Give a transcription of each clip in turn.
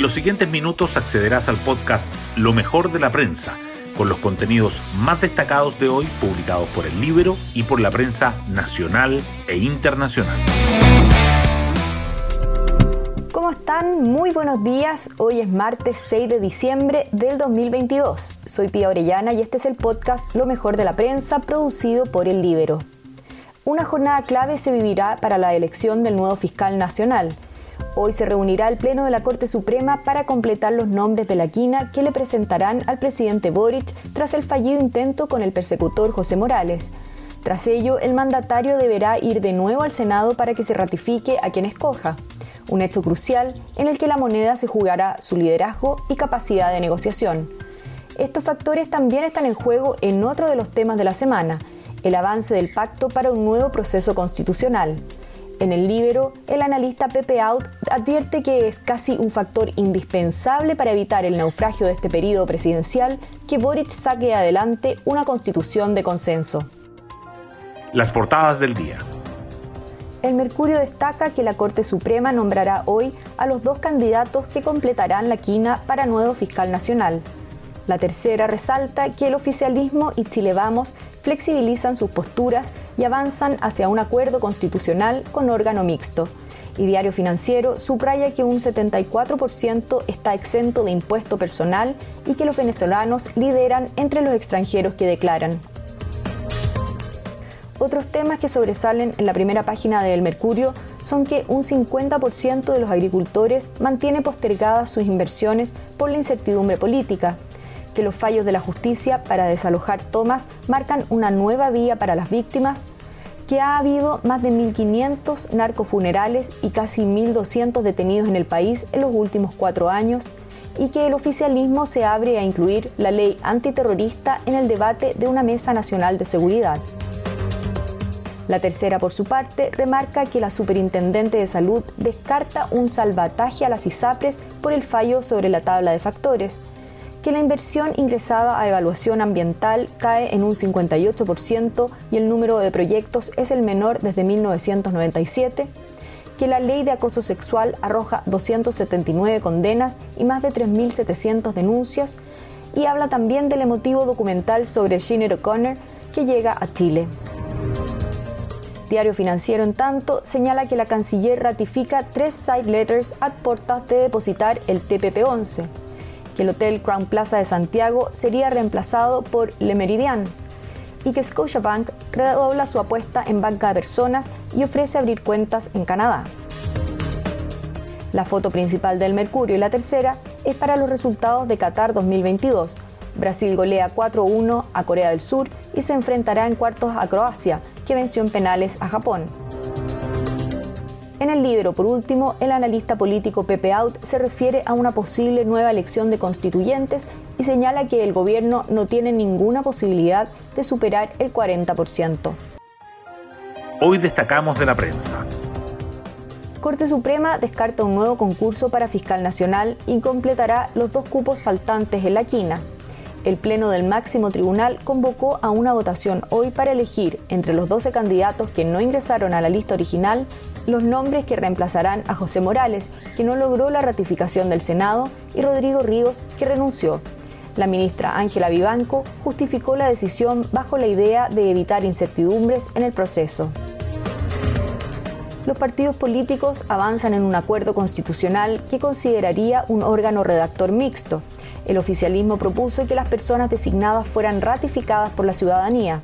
En los siguientes minutos accederás al podcast Lo mejor de la prensa, con los contenidos más destacados de hoy publicados por el Libro y por la prensa nacional e internacional. ¿Cómo están? Muy buenos días. Hoy es martes 6 de diciembre del 2022. Soy Pía Orellana y este es el podcast Lo mejor de la prensa producido por el Libro. Una jornada clave se vivirá para la elección del nuevo fiscal nacional. Hoy se reunirá el Pleno de la Corte Suprema para completar los nombres de la quina que le presentarán al presidente Boric tras el fallido intento con el persecutor José Morales. Tras ello, el mandatario deberá ir de nuevo al Senado para que se ratifique a quien escoja. Un hecho crucial en el que la moneda se jugará su liderazgo y capacidad de negociación. Estos factores también están en juego en otro de los temas de la semana, el avance del pacto para un nuevo proceso constitucional. En el libro, el analista Pepe Out advierte que es casi un factor indispensable para evitar el naufragio de este periodo presidencial que Boric saque adelante una constitución de consenso. Las portadas del día. El Mercurio destaca que la Corte Suprema nombrará hoy a los dos candidatos que completarán la quina para nuevo fiscal nacional. La tercera resalta que el oficialismo y Chile Vamos flexibilizan sus posturas y avanzan hacia un acuerdo constitucional con órgano mixto. Y Diario Financiero subraya que un 74% está exento de impuesto personal y que los venezolanos lideran entre los extranjeros que declaran. Otros temas que sobresalen en la primera página del Mercurio son que un 50% de los agricultores mantiene postergadas sus inversiones por la incertidumbre política los fallos de la justicia para desalojar tomas marcan una nueva vía para las víctimas, que ha habido más de 1.500 narcofunerales y casi 1.200 detenidos en el país en los últimos cuatro años, y que el oficialismo se abre a incluir la ley antiterrorista en el debate de una mesa nacional de seguridad. La tercera, por su parte, remarca que la Superintendente de Salud descarta un salvataje a las ISAPRES por el fallo sobre la tabla de factores, que la inversión ingresada a evaluación ambiental cae en un 58% y el número de proyectos es el menor desde 1997, que la ley de acoso sexual arroja 279 condenas y más de 3.700 denuncias, y habla también del emotivo documental sobre Sinead O'Connor que llega a Chile. Diario Financiero, en tanto, señala que la canciller ratifica tres side letters a puertas de depositar el TPP-11 que el Hotel Crown Plaza de Santiago sería reemplazado por Le Meridien y que Scotiabank redobla su apuesta en banca de personas y ofrece abrir cuentas en Canadá. La foto principal del Mercurio y la tercera es para los resultados de Qatar 2022. Brasil golea 4-1 a Corea del Sur y se enfrentará en cuartos a Croacia, que venció en penales a Japón. En el libro, por último, el analista político Pepe Out se refiere a una posible nueva elección de constituyentes y señala que el gobierno no tiene ninguna posibilidad de superar el 40%. Hoy destacamos de la prensa. Corte Suprema descarta un nuevo concurso para fiscal nacional y completará los dos cupos faltantes en la quina. El Pleno del máximo tribunal convocó a una votación hoy para elegir entre los 12 candidatos que no ingresaron a la lista original los nombres que reemplazarán a José Morales, que no logró la ratificación del Senado, y Rodrigo Ríos, que renunció. La ministra Ángela Vivanco justificó la decisión bajo la idea de evitar incertidumbres en el proceso. Los partidos políticos avanzan en un acuerdo constitucional que consideraría un órgano redactor mixto. El oficialismo propuso que las personas designadas fueran ratificadas por la ciudadanía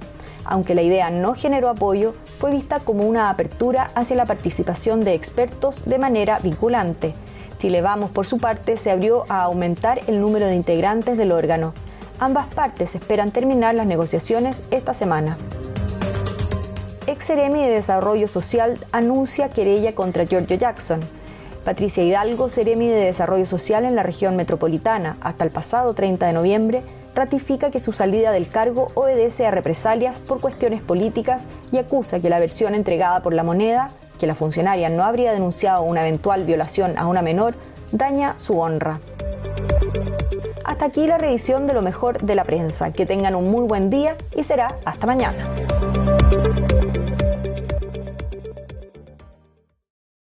aunque la idea no generó apoyo, fue vista como una apertura hacia la participación de expertos de manera vinculante. Chile Vamos, por su parte, se abrió a aumentar el número de integrantes del órgano. Ambas partes esperan terminar las negociaciones esta semana. Ex Seremi de Desarrollo Social anuncia querella contra Giorgio Jackson. Patricia Hidalgo, Seremi de Desarrollo Social en la región metropolitana, hasta el pasado 30 de noviembre, ratifica que su salida del cargo obedece a represalias por cuestiones políticas y acusa que la versión entregada por la moneda, que la funcionaria no habría denunciado una eventual violación a una menor, daña su honra. Hasta aquí la revisión de lo mejor de la prensa. Que tengan un muy buen día y será hasta mañana.